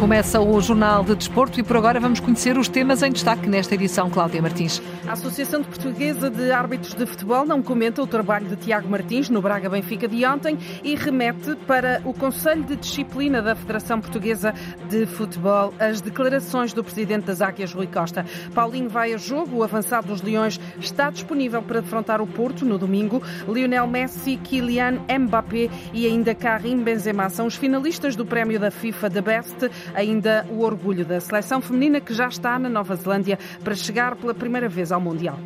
Começa o Jornal de Desporto e por agora vamos conhecer os temas em destaque nesta edição, Cláudia Martins. A Associação Portuguesa de Árbitros de Futebol não comenta o trabalho de Tiago Martins no Braga Benfica de ontem e remete para o Conselho de Disciplina da Federação Portuguesa de Futebol as declarações do presidente das Águias, Rui Costa. Paulinho vai a jogo, o avançado dos Leões está disponível para defrontar o Porto no domingo. Lionel Messi, Kylian Mbappé e ainda Karim Benzema são os finalistas do prémio da FIFA The Best ainda o orgulho da seleção feminina que já está na Nova Zelândia para chegar pela primeira vez ao Mundial.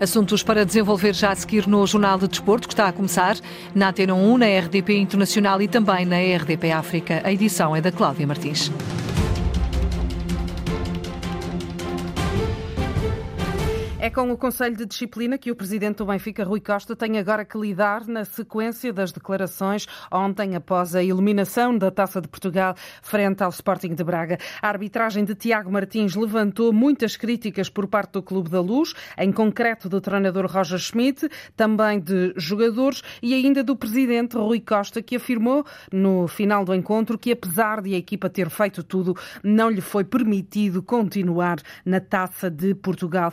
Assuntos para desenvolver já a seguir no Jornal de Desporto, que está a começar na Atena 1, na RDP Internacional e também na RDP África. A edição é da Cláudia Martins. É com o Conselho de Disciplina que o presidente do Benfica, Rui Costa, tem agora que lidar na sequência das declarações ontem após a eliminação da Taça de Portugal frente ao Sporting de Braga. A arbitragem de Tiago Martins levantou muitas críticas por parte do Clube da Luz, em concreto do treinador Roger Schmidt, também de jogadores e ainda do presidente Rui Costa, que afirmou no final do encontro que apesar de a equipa ter feito tudo, não lhe foi permitido continuar na Taça de Portugal.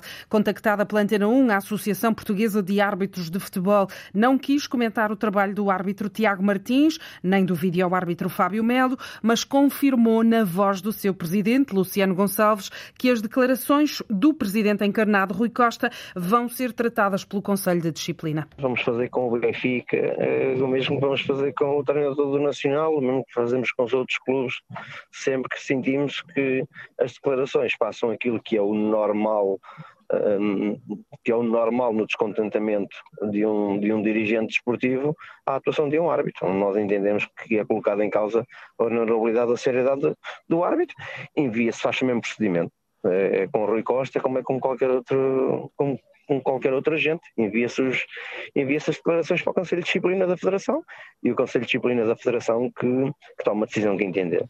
Contactada pela Antena 1, a Associação Portuguesa de Árbitros de Futebol não quis comentar o trabalho do árbitro Tiago Martins, nem do vídeo-árbitro Fábio Melo, mas confirmou na voz do seu presidente, Luciano Gonçalves, que as declarações do presidente encarnado, Rui Costa, vão ser tratadas pelo Conselho de Disciplina. Vamos fazer com o Benfica, eh, o mesmo que vamos fazer com o treinador do Nacional, o mesmo que fazemos com os outros clubes, sempre que sentimos que as declarações passam aquilo que é o normal que é o normal no descontentamento de um, de um dirigente desportivo, a atuação de um árbitro. Nós entendemos que é colocada em causa a honorabilidade, a seriedade do árbitro, envia-se, faz o mesmo procedimento. É, com o Rui Costa, como é com qualquer outro, como, com qualquer outra gente, envia-se envia as declarações para o Conselho de Disciplina da Federação e o Conselho de Disciplina da Federação que, que toma a decisão que entender.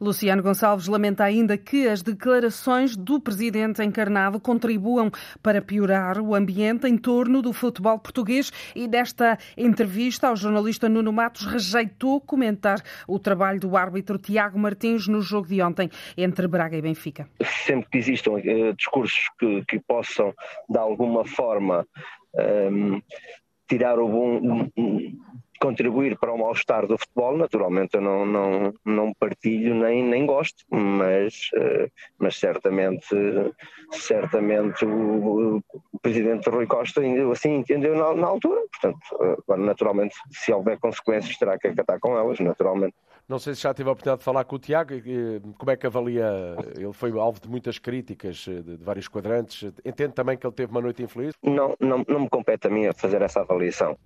Luciano Gonçalves lamenta ainda que as declarações do presidente encarnado contribuam para piorar o ambiente em torno do futebol português e nesta entrevista ao jornalista Nuno Matos rejeitou comentar o trabalho do árbitro Tiago Martins no jogo de ontem entre Braga e Benfica. Sempre que existam uh, discursos que, que possam, de alguma alguma forma um, tirar o bom, contribuir para o mal-estar do futebol, naturalmente eu não, não, não partilho nem, nem gosto, mas, uh, mas certamente, certamente o, o, presidente Rui Costa assim entendeu na, na altura, portanto, uh, naturalmente se houver consequências terá que acatar com elas, naturalmente. Não sei se já tive a oportunidade de falar com o Tiago. Como é que avalia? Ele foi alvo de muitas críticas de, de vários quadrantes. Entende também que ele teve uma noite infeliz? Não, não, não me compete a mim fazer essa avaliação.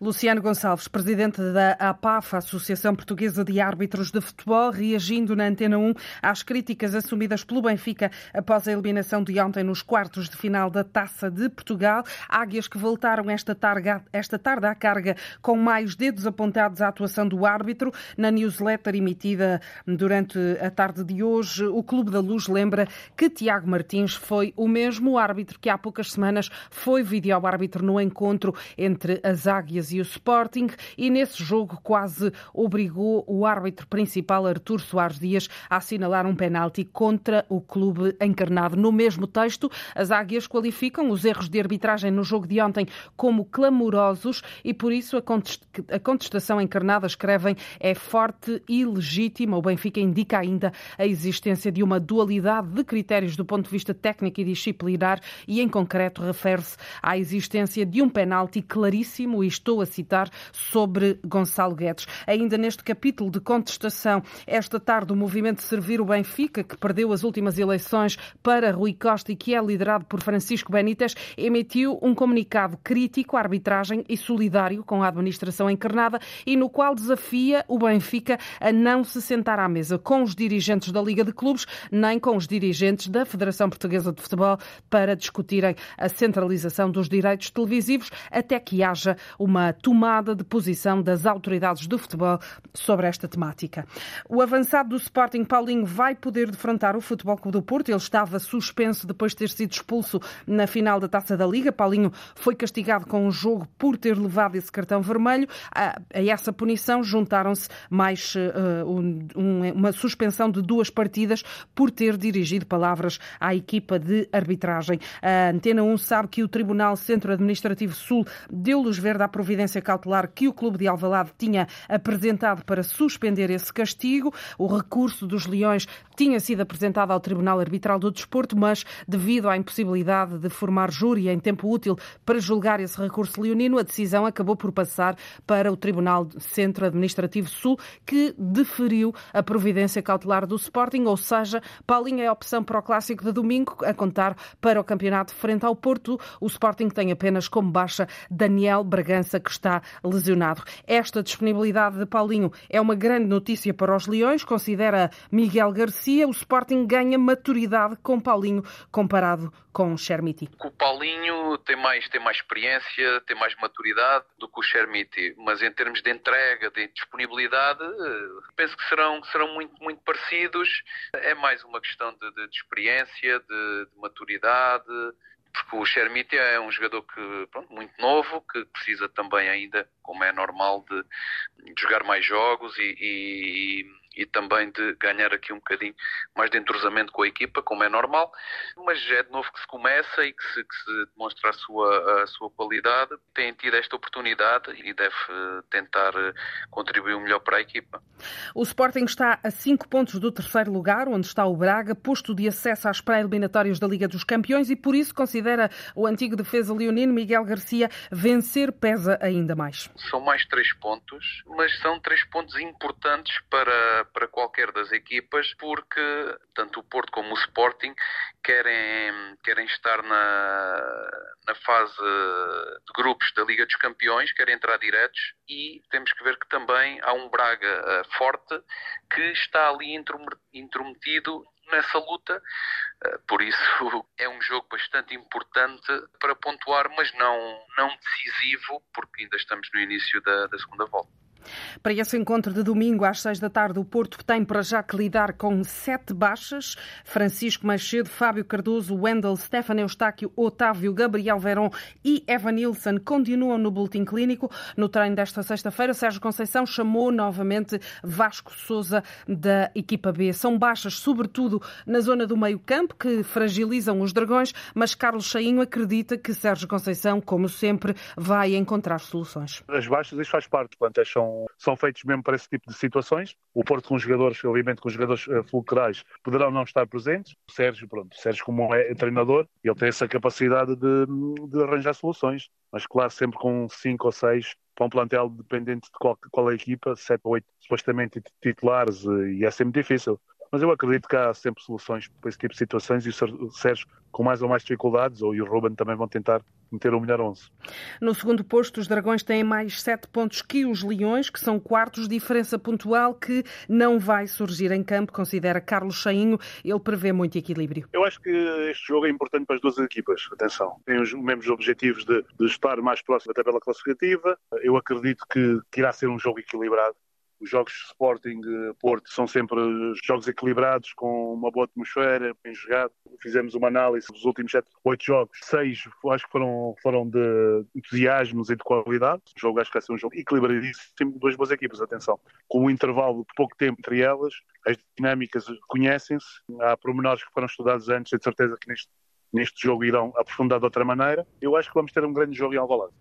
Luciano Gonçalves, presidente da APAF, Associação Portuguesa de Árbitros de Futebol, reagindo na Antena 1 às críticas assumidas pelo Benfica após a eliminação de ontem nos quartos de final da Taça de Portugal. Águias que voltaram esta tarde, esta tarde à carga com mais dedos apontados à atuação do árbitro. Na News newsletter emitida durante a tarde de hoje, o Clube da Luz lembra que Tiago Martins foi o mesmo árbitro que há poucas semanas foi vídeo-árbitro no encontro entre as Águias e o Sporting e nesse jogo quase obrigou o árbitro principal, Artur Soares Dias, a assinalar um penalti contra o clube encarnado. No mesmo texto, as Águias qualificam os erros de arbitragem no jogo de ontem como clamorosos e por isso a contestação encarnada, escrevem, é forte parte ilegítima. O Benfica indica ainda a existência de uma dualidade de critérios do ponto de vista técnico e disciplinar e, em concreto, refere-se à existência de um penalti claríssimo, e estou a citar, sobre Gonçalo Guedes. Ainda neste capítulo de contestação, esta tarde o movimento Servir o Benfica, que perdeu as últimas eleições para Rui Costa e que é liderado por Francisco Benítez, emitiu um comunicado crítico à arbitragem e solidário com a administração encarnada e no qual desafia o Benfica a não se sentar à mesa com os dirigentes da Liga de Clubes, nem com os dirigentes da Federação Portuguesa de Futebol para discutirem a centralização dos direitos televisivos até que haja uma tomada de posição das autoridades do futebol sobre esta temática. O avançado do Sporting, Paulinho, vai poder defrontar o Futebol Clube do Porto. Ele estava suspenso depois de ter sido expulso na final da Taça da Liga. Paulinho foi castigado com um jogo por ter levado esse cartão vermelho. A, essa punição juntaram-se mais um, uma suspensão de duas partidas por ter dirigido palavras à equipa de arbitragem. A Antena 1 sabe que o Tribunal Centro Administrativo Sul deu luz verde à providência cautelar que o Clube de Alvalade tinha apresentado para suspender esse castigo. O recurso dos Leões tinha sido apresentado ao Tribunal Arbitral do Desporto, mas devido à impossibilidade de formar júri em tempo útil para julgar esse recurso leonino, a decisão acabou por passar para o Tribunal Centro Administrativo Sul, que deferiu a providência cautelar do Sporting, ou seja, Paulinho é a opção para o clássico de domingo, a contar para o campeonato frente ao Porto. O Sporting tem apenas como baixa Daniel Bragança, que está lesionado. Esta disponibilidade de Paulinho é uma grande notícia para os Leões, considera Miguel Garcia. O Sporting ganha maturidade com Paulinho comparado com Chermiti. O Paulinho tem mais, tem mais experiência, tem mais maturidade do que o Chermiti, mas em termos de entrega, de disponibilidade, penso que serão, serão muito, muito parecidos. É mais uma questão de, de, de experiência, de, de maturidade porque o Chermiti é um jogador que, pronto, muito novo, que precisa também ainda, como é normal, de, de jogar mais jogos e, e, e também de ganhar aqui um bocadinho mais de entrosamento com a equipa, como é normal, mas é de novo que se começa e que se, que se demonstra a sua, a sua qualidade, tem tido esta oportunidade e deve tentar contribuir o melhor para a equipa. O Sporting está a 5 pontos do terceiro lugar, onde está o Braga, posto de acesso às pré-eliminatórias da Liga dos Campeões e por isso considera o antigo defesa leonino Miguel Garcia vencer pesa ainda mais. São mais três pontos, mas são três pontos importantes para para, qualquer das equipas, porque tanto o Porto como o Sporting querem, querem estar na, na fase de grupos da Liga dos Campeões, querem entrar diretos e temos que ver que também há um Braga eh, forte que está ali intrometido nessa luta. Eh, por isso é um jogo bastante importante para pontuar, mas não, não decisivo, porque ainda estamos no início da, da segunda volta. Para esse encontro de domingo às seis da tarde, o Porto tem para já que lidar com sete baixas. Francisco Machedo, Fábio Cardoso, Wendel, Stefano Eustáquio, Otávio, Gabriel Verón e Evan Nilsson continuam no boletim clínico. No treino desta sexta-feira, Sérgio Conceição chamou novamente Vasco Souza da equipa B. São baixas, sobretudo na zona do meio-campo, que fragilizam os dragões, mas Carlos Chainho acredita que Sérgio Conceição, como sempre, vai encontrar soluções. As baixas, isso faz parte, quanto são são, feitos mesmo para esse tipo de situações. O Porto com jogadores, obviamente com jogadores uh, fulcrais, poderão não estar presentes. O Sérgio, pronto, o Sérgio como é treinador, ele tem essa capacidade de, de arranjar soluções. Mas claro, sempre com cinco ou seis para um plantel dependente de qual, qual é a equipa, sete ou oito supostamente titulares, eh, e é sempre difícil. Mas eu acredito que há sempre soluções para esse tipo de situações e o Sérgio, com mais ou mais dificuldades, ou e o Ruben também vão tentar meter o melhor 11. No segundo posto, os Dragões têm mais sete pontos que os Leões, que são quartos, diferença pontual que não vai surgir em campo, considera Carlos Chainho. Ele prevê muito equilíbrio. Eu acho que este jogo é importante para as duas equipas. Atenção, têm os mesmos objetivos de, de estar mais próximo da tabela classificativa. Eu acredito que, que irá ser um jogo equilibrado os jogos Sporting Porto são sempre jogos equilibrados, com uma boa atmosfera, bem jogado. Fizemos uma análise dos últimos 7, 8 jogos, 6 acho que foram, foram de entusiasmos e de qualidade. O jogo acho que vai ser um jogo equilibradíssimo, duas boas equipas, atenção. Com um intervalo de pouco tempo entre elas, as dinâmicas conhecem-se, há pormenores que foram estudados antes, tenho certeza que neste neste jogo irão aprofundar de outra maneira. Eu acho que vamos ter um grande jogo em Alvalade.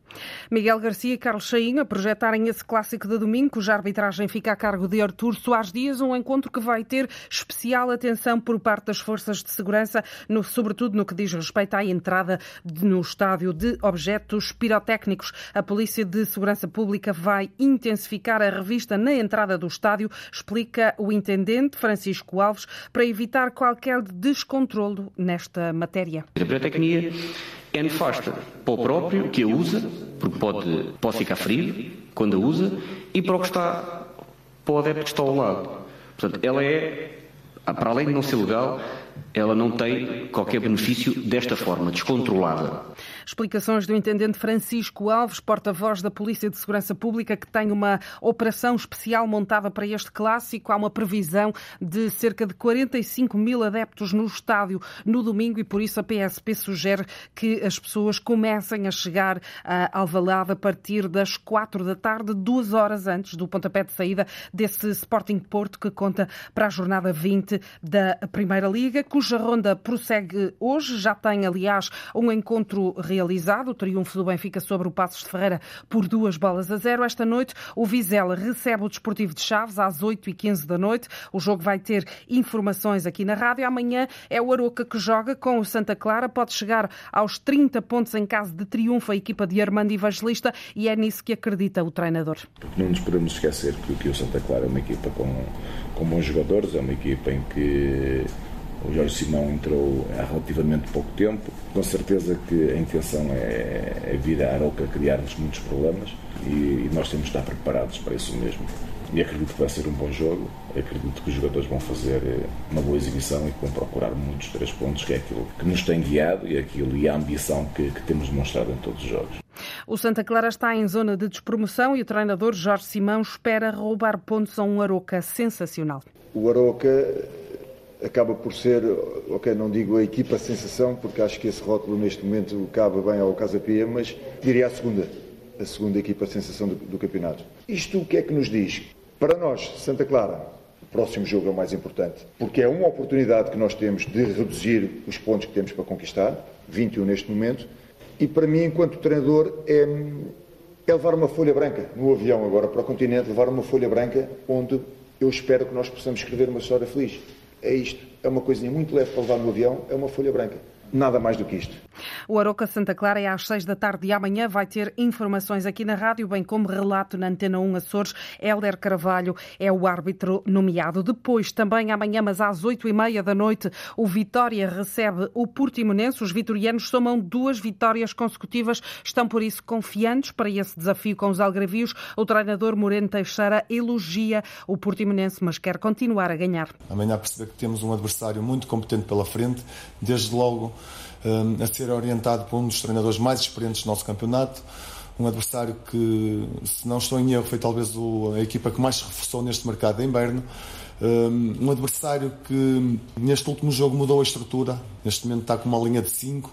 Miguel Garcia e Carlos Chainho a projetarem esse clássico de domingo, cuja arbitragem fica a cargo de Artur Soares Dias, um encontro que vai ter especial atenção por parte das forças de segurança, no, sobretudo no que diz respeito à entrada de, no estádio de objetos pirotécnicos. A Polícia de Segurança Pública vai intensificar a revista na entrada do estádio, explica o intendente Francisco Alves, para evitar qualquer descontrolo nesta matéria. A pirotecnia é nefasta para o próprio que a usa, porque pode, pode ficar ferido quando a usa, e para o que está, para o adepto que está ao lado. Portanto, ela é, para além de não ser legal, ela não tem qualquer benefício desta forma, descontrolada. Explicações do intendente Francisco Alves, porta-voz da Polícia de Segurança Pública, que tem uma operação especial montada para este clássico. Há uma previsão de cerca de 45 mil adeptos no estádio no domingo e por isso a PSP sugere que as pessoas comecem a chegar a Alvalade a partir das quatro da tarde, duas horas antes do pontapé de saída desse Sporting Porto que conta para a jornada 20 da Primeira Liga, cuja ronda prossegue hoje. Já tem, aliás, um encontro o triunfo do Benfica sobre o Passos de Ferreira por duas bolas a zero. Esta noite, o Vizela recebe o Desportivo de Chaves às 8h15 da noite. O jogo vai ter informações aqui na rádio. Amanhã é o Aroca que joga com o Santa Clara. Pode chegar aos 30 pontos em caso de triunfo a equipa de Armando Evangelista e é nisso que acredita o treinador. Não nos podemos esquecer que o Santa Clara é uma equipa com, com bons jogadores, é uma equipa em que o Jorge Simão entrou há relativamente pouco tempo. Com certeza que a intenção é, é vir a Aroca criar-nos muitos problemas e, e nós temos de estar preparados para isso mesmo e acredito que vai ser um bom jogo. Acredito que os jogadores vão fazer eh, uma boa exibição e que vão procurar muitos três pontos, que é aquilo que nos tem guiado e aquilo e a ambição que, que temos demonstrado em todos os jogos. O Santa Clara está em zona de despromoção e o treinador Jorge Simão espera roubar pontos a um Aroca sensacional. O Aroca acaba por ser, ok, não digo a equipa sensação, porque acho que esse rótulo neste momento cabe bem ao Casa Pia, mas diria a segunda, a segunda equipa sensação do, do campeonato. Isto o que é que nos diz? Para nós, Santa Clara, o próximo jogo é o mais importante, porque é uma oportunidade que nós temos de reduzir os pontos que temos para conquistar, 21 neste momento, e para mim, enquanto treinador, é, é levar uma folha branca no avião agora para o continente, levar uma folha branca onde eu espero que nós possamos escrever uma história feliz. É isto, é uma coisinha muito leve para levar no avião, é uma folha branca. Nada mais do que isto. O Aroca Santa Clara é às seis da tarde de amanhã. Vai ter informações aqui na rádio, bem como relato na Antena 1 Açores. Hélder Carvalho é o árbitro nomeado. Depois, também amanhã, mas às oito e meia da noite, o Vitória recebe o Portimonense. Os vitorianos somam duas vitórias consecutivas. Estão, por isso, confiantes para esse desafio com os algravios. O treinador Moreno Teixeira elogia o Portimonense, mas quer continuar a ganhar. Amanhã perceber que temos um adversário muito competente pela frente. Desde logo a ser orientado por um dos treinadores mais experientes do nosso campeonato. Um adversário que, se não estou em erro, foi talvez a equipa que mais se reforçou neste mercado de inverno. Um adversário que neste último jogo mudou a estrutura, neste momento está com uma linha de 5.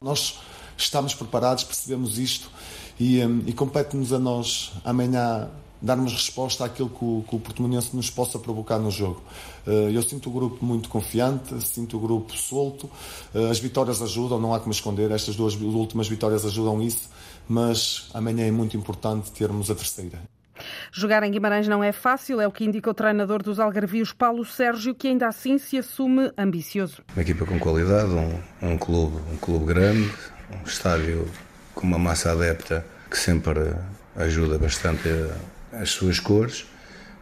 Nós estamos preparados, percebemos isto e, e compete-nos a nós amanhã darmos resposta àquilo que o, que o Portimonense nos possa provocar no jogo. Eh, eu sinto o grupo muito confiante, sinto o grupo solto, eh, as vitórias ajudam, não há como esconder, estas duas últimas vitórias ajudam isso, mas amanhã é muito importante termos a terceira. Jogar em Guimarães não é fácil, é o que indica o treinador dos Algarvios, Paulo Sérgio, que ainda assim se assume ambicioso. Uma equipa com qualidade, um, um clube, um clube grande, um estádio com uma massa adepta que sempre ajuda bastante as suas cores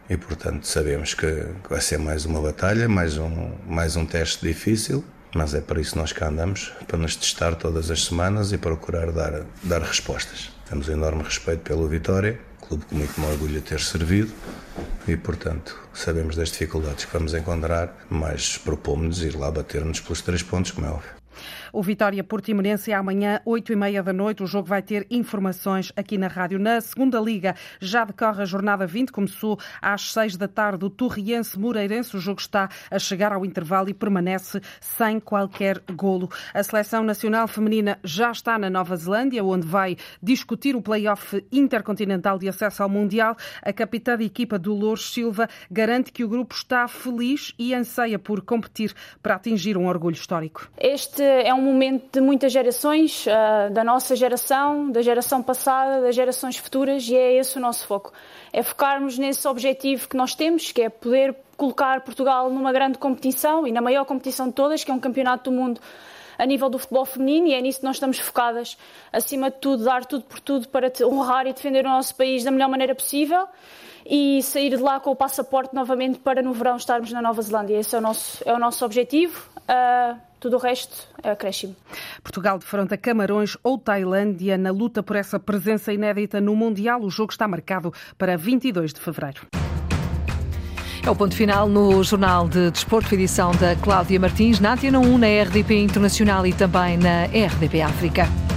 e portanto sabemos que vai ser mais uma batalha, mais um, mais um teste difícil, mas é para isso nós cá andamos, para nos testar todas as semanas e procurar dar, dar respostas. Temos um enorme respeito pelo Vitória, clube com muito me orgulho de ter servido e portanto sabemos das dificuldades que vamos encontrar, mas propomos-nos ir lá bater-nos pelos três pontos, como é óbvio. O Vitória Portimonense é amanhã, 8 e meia da noite. O jogo vai ter informações aqui na rádio. Na segunda Liga já decorre a jornada 20. Começou às 6 da tarde. O Torriense Moreirense. O jogo está a chegar ao intervalo e permanece sem qualquer golo. A seleção nacional feminina já está na Nova Zelândia, onde vai discutir o play-off intercontinental de acesso ao Mundial. A capitã de equipa do Louros Silva garante que o grupo está feliz e anseia por competir para atingir um orgulho histórico. Este é um momento de muitas gerações, uh, da nossa geração, da geração passada, das gerações futuras, e é esse o nosso foco. É focarmos nesse objetivo que nós temos, que é poder colocar Portugal numa grande competição e na maior competição de todas, que é um campeonato do mundo a nível do futebol feminino, e é nisso que nós estamos focadas. Acima de tudo, dar tudo por tudo para honrar e defender o nosso país da melhor maneira possível e sair de lá com o passaporte novamente para no verão estarmos na Nova Zelândia. Esse é o nosso, é o nosso objetivo. Uh, tudo o resto é acréscimo. Portugal defronta Camarões ou Tailândia na luta por essa presença inédita no Mundial. O jogo está marcado para 22 de fevereiro. É o ponto final no Jornal de Desporto, edição da Cláudia Martins, na Antena 1, na RDP Internacional e também na RDP África.